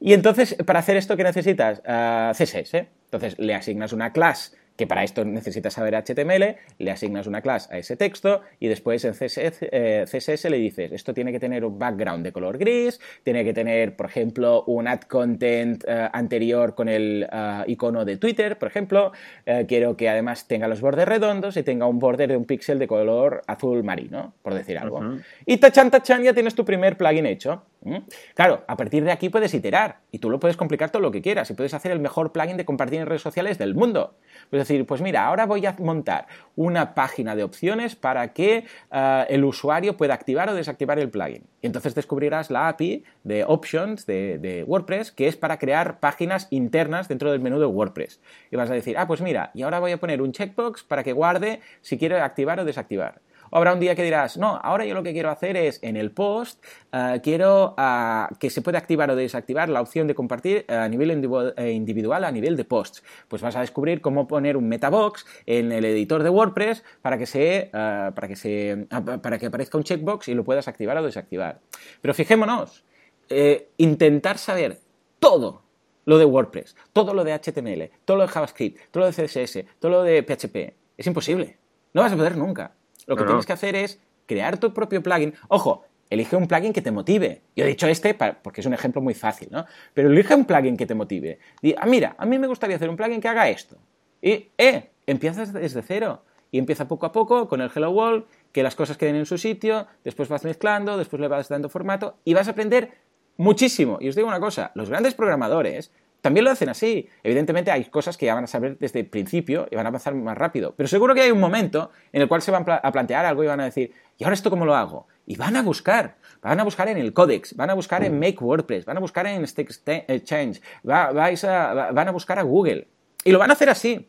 Y entonces, para hacer esto, ¿qué necesitas? Uh, CSS. Entonces, le asignas una clase que para esto necesitas saber HTML, le asignas una clase a ese texto y después en CSS, eh, le dices, esto tiene que tener un background de color gris, tiene que tener, por ejemplo, un add content eh, anterior con el uh, icono de Twitter, por ejemplo, eh, quiero que además tenga los bordes redondos y tenga un border de un píxel de color azul marino, por decir algo. Uh -huh. Y tachan, tachan, ya tienes tu primer plugin hecho. ¿Mm? Claro, a partir de aquí puedes iterar y tú lo puedes complicar todo lo que quieras y puedes hacer el mejor plugin de compartir en redes sociales del mundo. Puedes decir, pues mira, ahora voy a montar una página de opciones para que uh, el usuario pueda activar o desactivar el plugin. Y entonces descubrirás la API de Options de, de WordPress que es para crear páginas internas dentro del menú de WordPress. Y vas a decir, ah, pues mira, y ahora voy a poner un checkbox para que guarde si quiero activar o desactivar. O habrá un día que dirás, no, ahora yo lo que quiero hacer es en el post, uh, quiero uh, que se pueda activar o desactivar la opción de compartir a nivel individual, a nivel de posts. Pues vas a descubrir cómo poner un metabox en el editor de WordPress para que, se, uh, para que, se, para que aparezca un checkbox y lo puedas activar o desactivar. Pero fijémonos, eh, intentar saber todo lo de WordPress, todo lo de HTML, todo lo de JavaScript, todo lo de CSS, todo lo de PHP, es imposible. No vas a poder nunca. Lo que no, tienes que hacer es crear tu propio plugin. Ojo, elige un plugin que te motive. Yo he dicho este porque es un ejemplo muy fácil, ¿no? Pero elige un plugin que te motive. Y, ah, mira, a mí me gustaría hacer un plugin que haga esto. Y, eh, empiezas desde cero. Y empieza poco a poco con el Hello World, que las cosas queden en su sitio, después vas mezclando, después le vas dando formato y vas a aprender muchísimo. Y os digo una cosa, los grandes programadores también lo hacen así. Evidentemente hay cosas que ya van a saber desde el principio y van a pasar más rápido. Pero seguro que hay un momento en el cual se van a plantear algo y van a decir, ¿y ahora esto cómo lo hago? Y van a buscar. Van a buscar en el Codex, van a buscar en Make WordPress, van a buscar en Stack Change, va, vais a, van a buscar a Google. Y lo van a hacer así.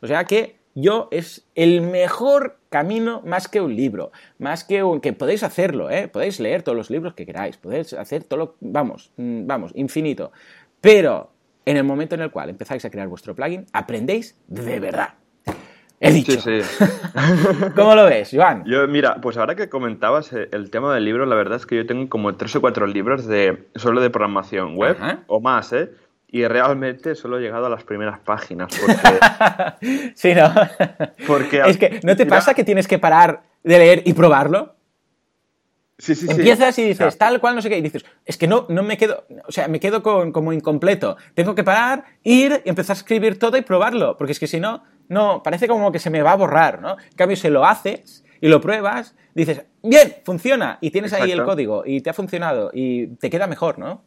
O sea que yo es el mejor camino más que un libro, más que un que podéis hacerlo, ¿eh? podéis leer todos los libros que queráis, podéis hacer todo lo, vamos, vamos, infinito. Pero en el momento en el cual empezáis a crear vuestro plugin, aprendéis de verdad. He dicho. Sí, sí. [LAUGHS] ¿Cómo lo ves, Joan? Yo, mira, pues ahora que comentabas eh, el tema del libro, la verdad es que yo tengo como tres o cuatro libros de solo de programación web Ajá. o más, ¿eh? Y realmente solo he llegado a las primeras páginas. Porque... [LAUGHS] sí, ¿no? Porque... Es que, ¿no te mira... pasa que tienes que parar de leer y probarlo? Sí, sí, Empiezas sí. y dices, tal cual, no sé qué, y dices, es que no, no me quedo, o sea, me quedo con, como incompleto. Tengo que parar, ir y empezar a escribir todo y probarlo, porque es que si no, no, parece como que se me va a borrar, ¿no? En cambio, si lo haces y lo pruebas, dices, bien, funciona, y tienes Exacto. ahí el código, y te ha funcionado, y te queda mejor, ¿no?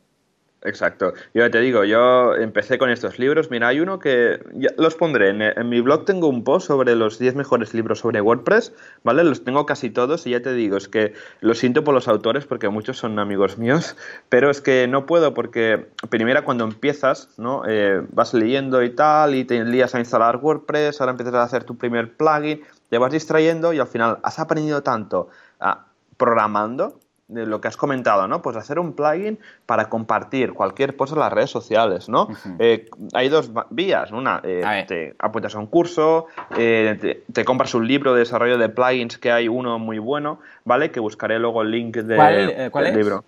Exacto. Yo te digo, yo empecé con estos libros. Mira, hay uno que ya los pondré. En, mi blog tengo un post sobre los 10 mejores libros sobre WordPress, ¿vale? Los tengo casi todos y ya te digo, es que lo siento por los autores porque muchos son amigos míos, pero es que no puedo porque primero cuando empiezas, ¿no? Eh, vas leyendo y tal y te lías a instalar WordPress, ahora empiezas a hacer tu primer plugin, te vas distrayendo y al final has aprendido tanto ah, programando de lo que has comentado, ¿no? Pues hacer un plugin para compartir cualquier cosa en las redes sociales, ¿no? Uh -huh. eh, hay dos vías. Una, eh, te apuntas a un curso, eh, te, te, compras un libro de desarrollo de plugins que hay uno muy bueno, ¿vale? Que buscaré luego el link de, ¿Cuál, ¿cuál del es? libro.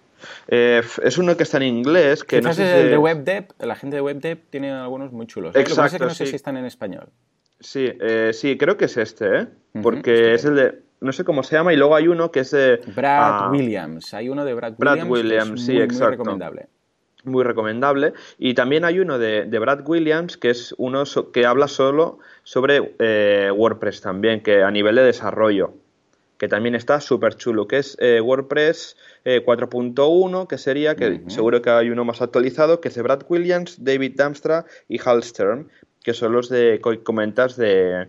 Eh, es uno que está en inglés. Que Quizás no sé es el si... de WebDev. La gente de WebDev tiene algunos muy chulos. ¿eh? Exacto, Lo que pasa es que no sé si están en español. Sí, eh, sí, creo que es este, ¿eh? Porque uh -huh. es el de no sé cómo se llama, y luego hay uno que es de... Brad uh, Williams, hay uno de Brad, Brad Williams, Williams, que es sí, muy, exacto. muy recomendable. Muy recomendable. Y también hay uno de, de Brad Williams, que es uno so, que habla solo sobre eh, WordPress también, que a nivel de desarrollo, que también está súper chulo, que es eh, WordPress eh, 4.1, que sería, que uh -huh. seguro que hay uno más actualizado, que es de Brad Williams, David Damstra y Hal Stern, que son los de comentas de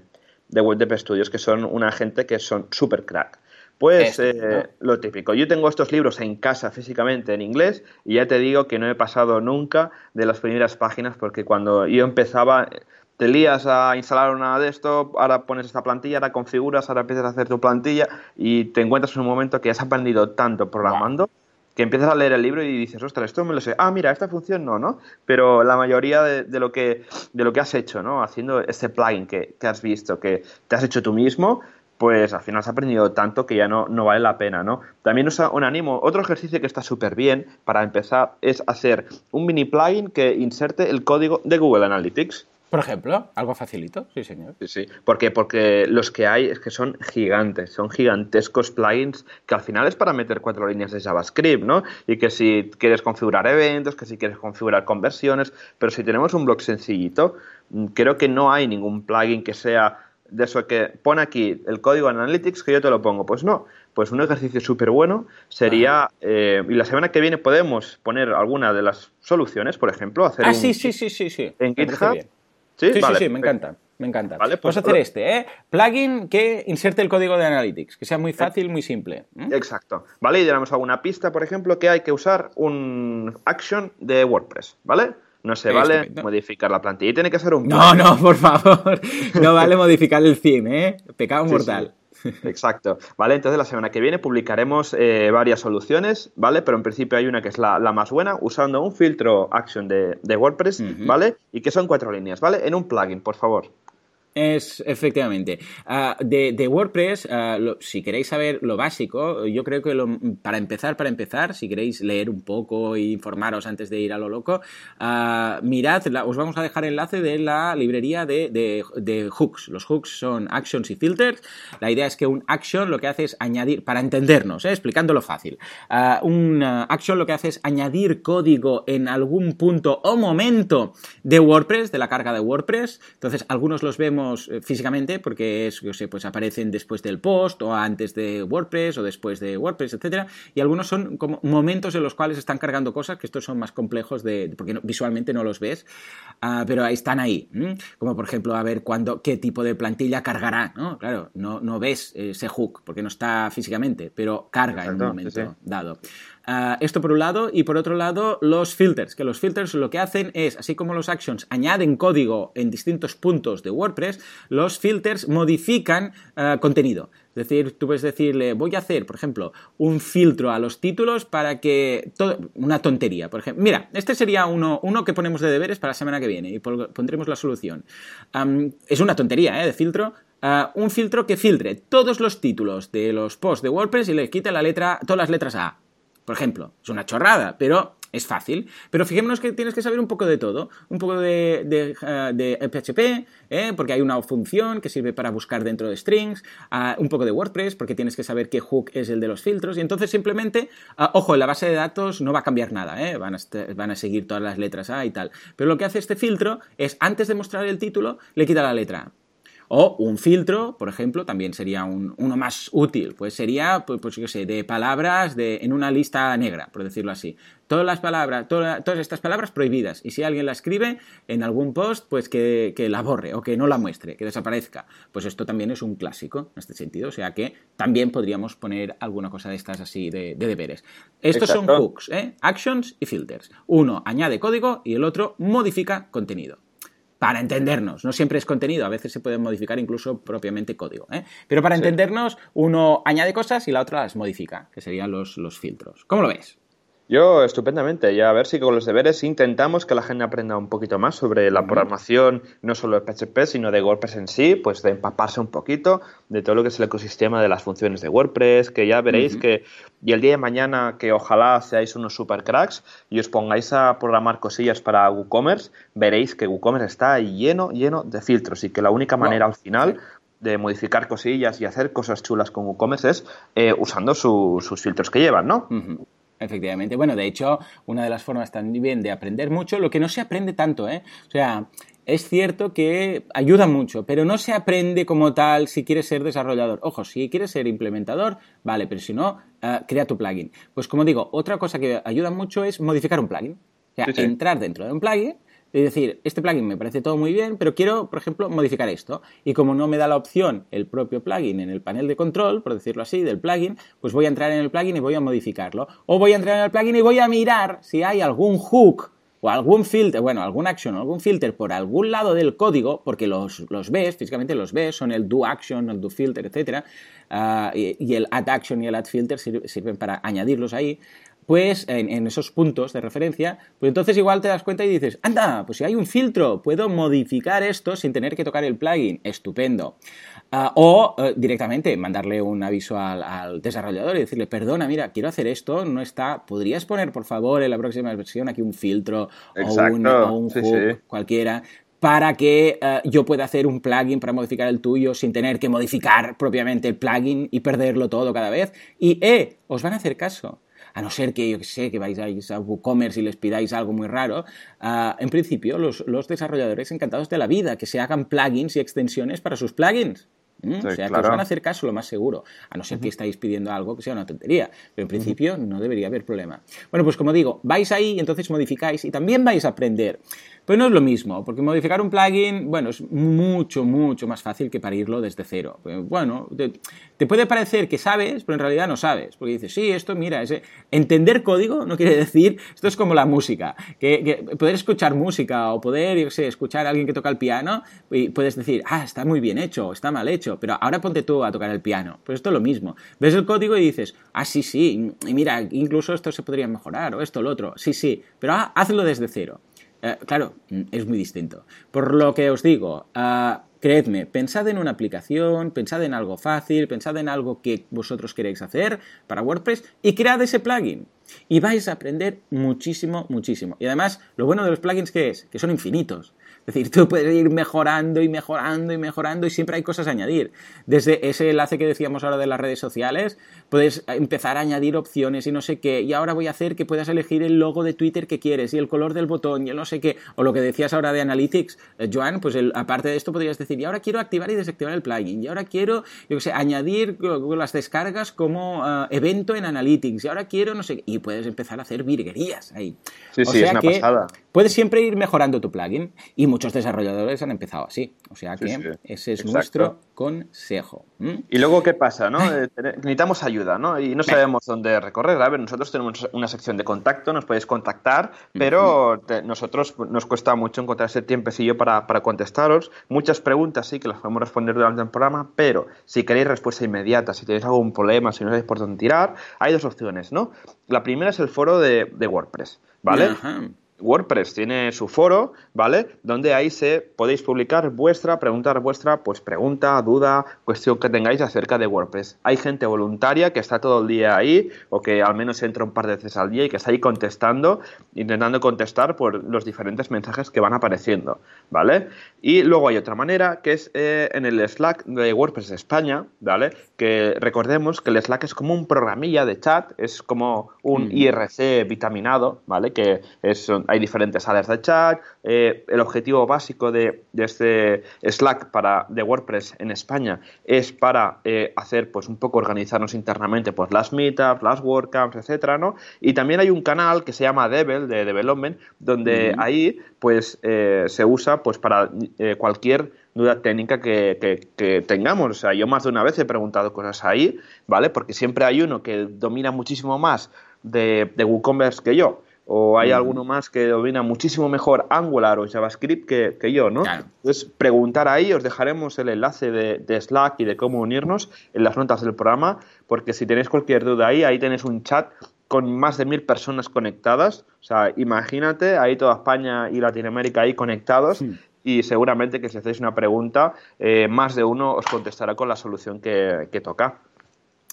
de Web Dev Studios, que son una gente que son súper crack. Pues eh, ¿no? lo típico. Yo tengo estos libros en casa físicamente en inglés y ya te digo que no he pasado nunca de las primeras páginas porque cuando yo empezaba te lías a instalar una de esto, ahora pones esta plantilla, ahora configuras, ahora empiezas a hacer tu plantilla y te encuentras en un momento que has aprendido tanto programando. Wow que empiezas a leer el libro y dices, ostras, esto me lo sé. Ah, mira, esta función no, ¿no? Pero la mayoría de, lo, que, de lo que has hecho, ¿no? Haciendo este plugin que, que has visto, que te has hecho tú mismo, pues al final se ha aprendido tanto que ya no, no vale la pena, ¿no? También un animo. Otro ejercicio que está súper bien para empezar es hacer un mini plugin que inserte el código de Google Analytics. Por ejemplo, algo facilito, sí señor. Sí, sí. Porque, porque los que hay es que son gigantes, son gigantescos plugins que al final es para meter cuatro líneas de JavaScript, ¿no? Y que si quieres configurar eventos, que si quieres configurar conversiones, pero si tenemos un blog sencillito, mm, creo que no hay ningún plugin que sea de eso que pone aquí el código Analytics que yo te lo pongo. Pues no, pues un ejercicio súper bueno sería, eh, y la semana que viene podemos poner alguna de las soluciones, por ejemplo, hacer ah, sí, sí, sí, sí, sí. En GitHub. Sí, sí, sí, me encanta. Me encanta. Vale, pues hacer este, ¿eh? Plugin que inserte el código de Analytics, que sea muy fácil, muy simple. Exacto. ¿Vale? Y tenemos alguna pista, por ejemplo, que hay que usar un action de WordPress, ¿vale? No se vale modificar la plantilla. Y tiene que ser un... No, no, por favor. No vale modificar el theme, ¿eh? Pecado mortal. Exacto. Vale, entonces la semana que viene publicaremos eh, varias soluciones, ¿vale? Pero en principio hay una que es la, más buena, usando un filtro action de, WordPress, ¿vale? Y que son cuatro líneas, ¿vale? En un plugin, por favor. Es efectivamente. Ah, de, WordPress, ah, si queréis saber lo básico, yo creo que para empezar, para empezar, si queréis leer un poco e informaros antes de ir a lo loco, uh, mirad, os vamos a dejar enlace de la librería de, hooks. Los hooks son actions y filters. La idea es que un action lo que hace es añadir, para entendernos, ¿eh? explicándolo fácil, un action lo que hace es añadir código en algún punto o momento de WordPress, de la carga de WordPress. Entonces, algunos los vemos eh, físicamente porque es, yo sé, pues aparecen después del post o antes de WordPress o después de WordPress, etcétera, y algunos son como momentos en los cuales están cargando cosas que estos son más complejos de porque visualmente no los ves, ah, pero ahí están ahí, como por ejemplo a ver cuándo qué tipo de plantilla cargará, ¿no? Claro, no, no ves ese hook porque no está físicamente, pero carga en un momento dado. Ah, esto por un lado, y por otro lado, los filters, que los filters lo que hacen es, así como los actions añaden código en distintos puntos de WordPress, los filters modifican ah, contenido. Es decir, tú puedes decirle, voy a hacer, por ejemplo, un filtro a los títulos para que... una tontería, por ejemplo. Mira, este sería uno, uno que ponemos de deberes para la semana que viene y pondremos la solución. es una tontería, ¿eh? De filtro, ah, un filtro que filtre todos los títulos de los posts de WordPress y le quite la letra, todas las letras A. Por ejemplo, es una chorrada, pero es fácil. Pero fijémonos que tienes que saber un poco de todo. Un poco de, de, PHP, eh, ¿eh? porque hay una función que sirve para buscar dentro de strings. Ah, un poco de WordPress, porque tienes que saber qué hook es el de los filtros. Y entonces simplemente, ah, ojo, la base de datos no va a cambiar nada. ¿eh? Van, a van, a seguir todas las letras A y tal. Pero lo que hace este filtro es, antes de mostrar el título, le quita la letra o un filtro, por ejemplo, también sería uno más útil. Pues sería, pues, pues yo sé, de palabras de, en una lista negra, por decirlo así. Todas las palabras, todas estas palabras prohibidas. Y si alguien la escribe en algún post, pues que, la borre o que no la muestre, que desaparezca. Pues esto también es un clásico en este sentido. O sea que también podríamos poner alguna cosa de estas así de, deberes. Estos son hooks, ¿eh? actions y filters. Uno añade código y el otro modifica contenido para entendernos. No siempre es contenido, a veces se puede modificar incluso propiamente código. ¿eh? Pero para entendernos, uno añade cosas y la otra las modifica, que serían los, los filtros. ¿Cómo lo ves? Yo estupendamente, ya a ver si con los deberes intentamos que la gente aprenda un poquito más sobre la programación, no solo de PHP, sino de WordPress en sí, pues de empaparse un poquito de todo lo que es el ecosistema de las funciones de WordPress, que ya veréis que, y el día de mañana que ojalá seáis unos super cracks y os pongáis a programar cosillas para WooCommerce, veréis que WooCommerce está lleno, lleno de filtros y que la única manera al final de modificar cosillas y hacer cosas chulas con WooCommerce es eh, usando sus filtros que llevan, ¿no? Efectivamente. Bueno, de hecho, una de las formas también de aprender mucho, lo que no se aprende tanto, ¿eh? O sea, es cierto que ayuda mucho, pero no se aprende como tal si quieres ser desarrollador. Ojo, si quieres ser implementador, vale, pero si no, eh, crea tu plugin. Pues como digo, otra cosa que ayuda mucho es modificar un plugin. O sea, entrar dentro de un plugin es decir, este plugin me parece todo muy bien, pero quiero, por ejemplo, modificar esto. Y como no me da la opción el propio plugin en el panel de control, por decirlo así, del plugin, pues voy a entrar en el plugin y voy a modificarlo. O voy a entrar en el plugin y voy a mirar si hay algún hook o algún filter, bueno, algún action o algún filter por algún lado del código, porque los, ves, físicamente los ves, son el do action, el do filter, etc. Ah, y, el add action y el add filter sirven para añadirlos ahí pues en, esos puntos de referencia, pues entonces igual te das cuenta y dices, anda, pues si hay un filtro, puedo modificar esto sin tener que tocar el plugin, estupendo. Ah, o eh, directamente mandarle un aviso al, desarrollador y decirle, perdona, mira, quiero hacer esto, no está, ¿podrías poner por favor en la próxima versión aquí un filtro o un, o cualquiera? para que eh, yo pueda hacer un plugin para modificar el tuyo sin tener que modificar propiamente el plugin y perderlo todo cada vez. Y, eh, os van a hacer caso a no ser que, yo que sé, que vais a WooCommerce y les pidáis algo muy raro, ah, en principio los, los, desarrolladores encantados de la vida, que se hagan plugins y extensiones para sus plugins. ¿Mm? o sea, que os van a hacer caso lo más seguro, a no ser que estáis pidiendo algo que sea una tontería, pero en principio no debería haber problema. Bueno, pues como digo, vais ahí y entonces modificáis y también vais a aprender. Pues no es lo mismo, porque modificar un plugin, bueno, es mucho, mucho más fácil que parirlo desde cero. Pues, bueno, te, puede parecer que sabes, pero en realidad no sabes, porque dices, sí, esto, mira, ese... entender código no quiere decir, esto es como la música, que, poder escuchar música o poder, escuchar a alguien que toca el piano, y puedes decir, ah, está muy bien hecho, está mal hecho, pero ahora ponte tú a tocar el piano. Pues esto es lo mismo. Ves el código y dices, ah, sí, sí, y mira, incluso esto se podría mejorar, o esto, lo otro, sí, sí, pero hazlo desde cero. Eh, claro, mm, es muy distinto. Por lo que os digo, ah, creedme, pensad en una aplicación, pensad en algo fácil, pensad en algo que vosotros queréis hacer para WordPress y cread ese plugin. Y vais a aprender muchísimo, muchísimo. Y además, lo bueno de los plugins que es, que son infinitos. Es decir, tú puedes ir mejorando y mejorando y mejorando y siempre hay cosas a añadir. Desde ese enlace que decíamos ahora de las redes sociales, puedes empezar a añadir opciones y no sé qué. Y ahora voy a hacer que puedas elegir el logo de Twitter que quieres y el color del botón y el no sé qué. O lo que decías ahora de Analytics, eh, Joan, pues aparte de esto podrías decir, y ahora quiero activar y desactivar el plugin. Y ahora quiero, yo qué sé, añadir las descargas como eh, evento en Analytics. Y ahora quiero, no sé, y puedes empezar a hacer virguerías ahí. Sí, sí, es una pasada. Puedes siempre ir mejorando tu plugin y muchos desarrolladores han empezado así. O sea que ese es nuestro consejo. Y luego, ¿qué pasa? ¿no? [LAUGHS] Eh, necesitamos ayuda ¿no? y no sabemos dónde recorrer. A ver, nosotros tenemos una sección de contacto, nos podéis contactar, pero nosotros nos cuesta mucho encontrar ese tiempecillo para, para contestaros. Muchas preguntas sí que las podemos responder durante el programa, pero si queréis respuesta inmediata, si tenéis algún problema, si no sabéis por dónde tirar, hay dos opciones. ¿no? La primera es el foro de, de WordPress. ¿Vale? WordPress tiene su foro, ¿vale? Donde ahí se podéis publicar vuestra, preguntar vuestra, pues pregunta, duda, cuestión que tengáis acerca de WordPress. Hay gente voluntaria que está todo el día ahí o que al menos entra un par de veces al día y que está ahí contestando, intentando contestar por los diferentes mensajes que van apareciendo, ¿vale? Y luego hay otra manera que es eh, en el Slack de WordPress España, ¿vale? Que recordemos que el Slack es como un programilla de chat, es como un IRC vitaminado, ¿vale? Que es hay diferentes áreas de chat. Eh, el objetivo básico de, este Slack para, de WordPress en España es para eh, hacer, pues, un poco organizarnos internamente, pues, las meetups, las WordCamps, etcétera, ¿no? Y también hay un canal que se llama Devel, de Development, donde ahí, pues, eh, se usa, pues, para cualquier duda técnica que, tengamos. O sea, yo más de una vez he preguntado cosas ahí, ¿vale? Porque siempre hay uno que domina muchísimo más de, de WooCommerce que yo o hay alguno más que domina muchísimo mejor Angular o JavaScript que, yo, ¿no? Entonces, preguntar ahí, os dejaremos el enlace de, Slack y de cómo unirnos en las notas del programa, porque si tenéis cualquier duda ahí, ahí tenéis un chat con más de mil personas conectadas. O sea, imagínate, ahí toda España y Latinoamérica ahí conectados. Y seguramente que si hacéis una pregunta, eh, más de uno os contestará con la solución que, que toca.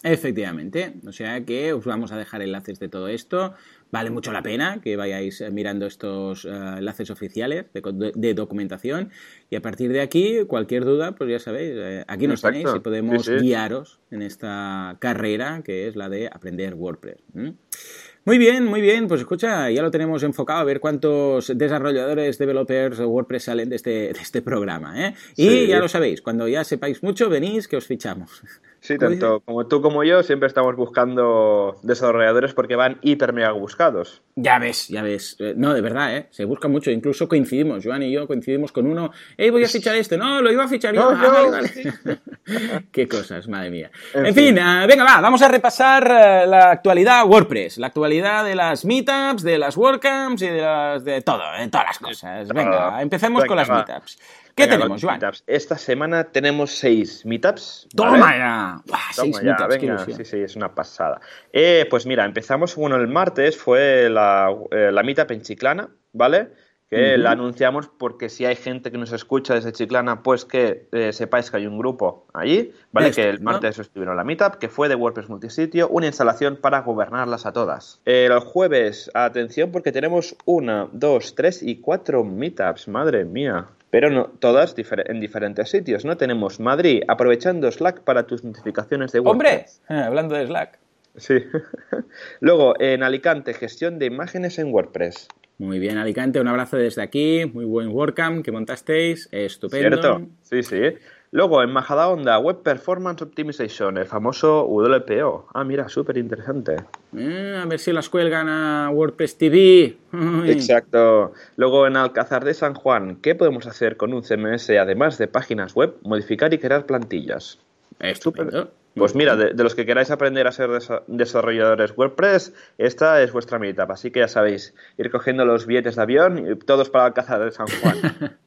Efectivamente, o sea que os vamos a dejar enlaces de todo esto Vale mucho la pena que vayáis eh, mirando estos eh, enlaces oficiales de, documentación y a partir de aquí, cualquier duda, pues ya sabéis, eh, aquí nos tenéis y podemos guiaros en esta carrera que es la de aprender WordPress. Muy bien, muy bien. Pues escucha, ya lo tenemos enfocado a ver cuántos desarrolladores, developers o WordPress salen de este, de este programa. ¿eh? Y ya lo sabéis, cuando ya sepáis mucho, venís que os fichamos. [LAUGHS] Sí, tanto como tú como yo siempre estamos buscando desarrolladores porque van hiper mega buscados. Ya ves, ya ves. Eh, no, de verdad, ¿eh? Se busca mucho. Incluso coincidimos, Joan y yo coincidimos con uno. ¡Ey, voy a fichar este! No, lo iba a fichar yo. Ah, [LAUGHS] Qué cosas, madre mía. En, fin, eh, venga, va, vamos a repasar eh, la actualidad WordPress. La actualidad de las meetups, de las WordCamps y de, las, de todo, de todas las cosas. Venga, empecemos con las meetups. ¿Qué tenemos, Joan? Esta semana tenemos seis meetups. ¡Toma ya! seis meetups, venga, sí, sí, es una pasada. Eh, pues mira, empezamos, bueno, el martes fue la, eh, la meetup en Chiclana, ¿vale? que la anunciamos porque si hay gente que nos escucha desde Chiclana, pues que eh, sepáis que hay un grupo allí, ¿vale? que el martes estuvieron la meetup, que fue de WordPress Multisitio, una instalación para gobernarlas a todas. el jueves, atención, porque tenemos una, dos, tres y cuatro meetups, madre mía. Pero no, todas en diferentes sitios. No tenemos Madrid, aprovechando Slack para tus notificaciones de WordPress. ¡Hombre! [LAUGHS] hablando de Slack. Sí. [LAUGHS] Luego, en Alicante, gestión de imágenes en WordPress. Muy bien, Alicante, un abrazo desde aquí. Muy buen WordCamp que montasteis. Estupendo. Cierto, sí, sí. Luego, en Majadahonda, Web Performance Optimization, el famoso WPO. Ah, mira, súper interesante. Eh, a ver si las cuelgan a WordPress TV. Exacto. Luego, en Alcázar de San Juan, ¿qué podemos hacer con un CMS además de páginas web? Modificar y crear plantillas. Estupendo. Pues mira, de, los que queráis aprender a ser desarrolladores WordPress, esta es vuestra meetup. Así que ya sabéis, ir cogiendo los billetes de avión, y todos para Alcázar de San Juan. [LAUGHS]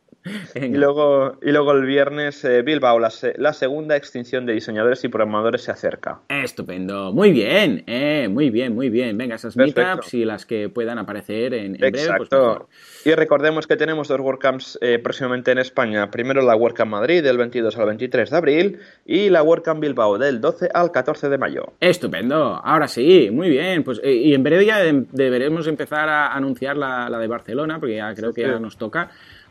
Y luego, y luego el viernes, eh, Bilbao, la, la, segunda extinción de diseñadores y programadores se acerca. Estupendo. Muy bien, eh, muy bien, muy bien. Venga, esas meetups y las que puedan aparecer en, en breve. Pues Exacto. y recordemos que tenemos dos WordCamps eh, próximamente en España. Primero la WordCamp Madrid del 22 al 23 de abril y la WordCamp Bilbao del 12 al 14 de mayo. Estupendo. Ahora sí, muy bien. Pues, y en breve ya deberemos empezar a anunciar la, de Barcelona, porque ya creo que ya nos toca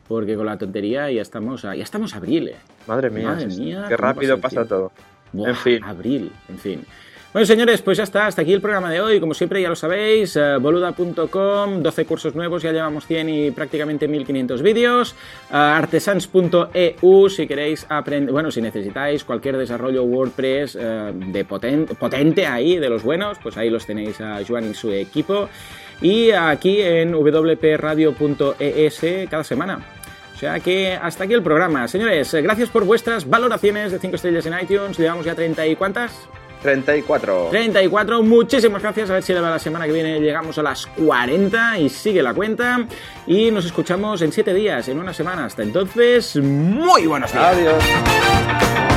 porque con la tontería ya estamos a, ya estamos abril. Eh. Madre mía, Madre mía qué rápido pasa, todo. en fin. Abril, en fin. Bueno, señores, pues ya está, hasta aquí el programa de hoy. Como siempre, ya lo sabéis, eh, boluda.com, 12 cursos nuevos, ya llevamos 100 y prácticamente 1500 vídeos. Uh, artesans.eu, si queréis aprender, bueno, si necesitáis cualquier desarrollo WordPress de potente ahí, de los buenos, pues ahí los tenéis a Joan y su equipo. Y aquí en wpradio.es cada semana. O sea que hasta aquí el programa. Señores, gracias por vuestras valoraciones de 5 estrellas en iTunes. Llevamos ya 30 y cuántas? 34. 34, muchísimas gracias. A ver si la semana que viene llegamos a las 40 y sigue la cuenta. Y nos escuchamos en 7 días, en una semana. Hasta entonces, muy buenos días. Adiós.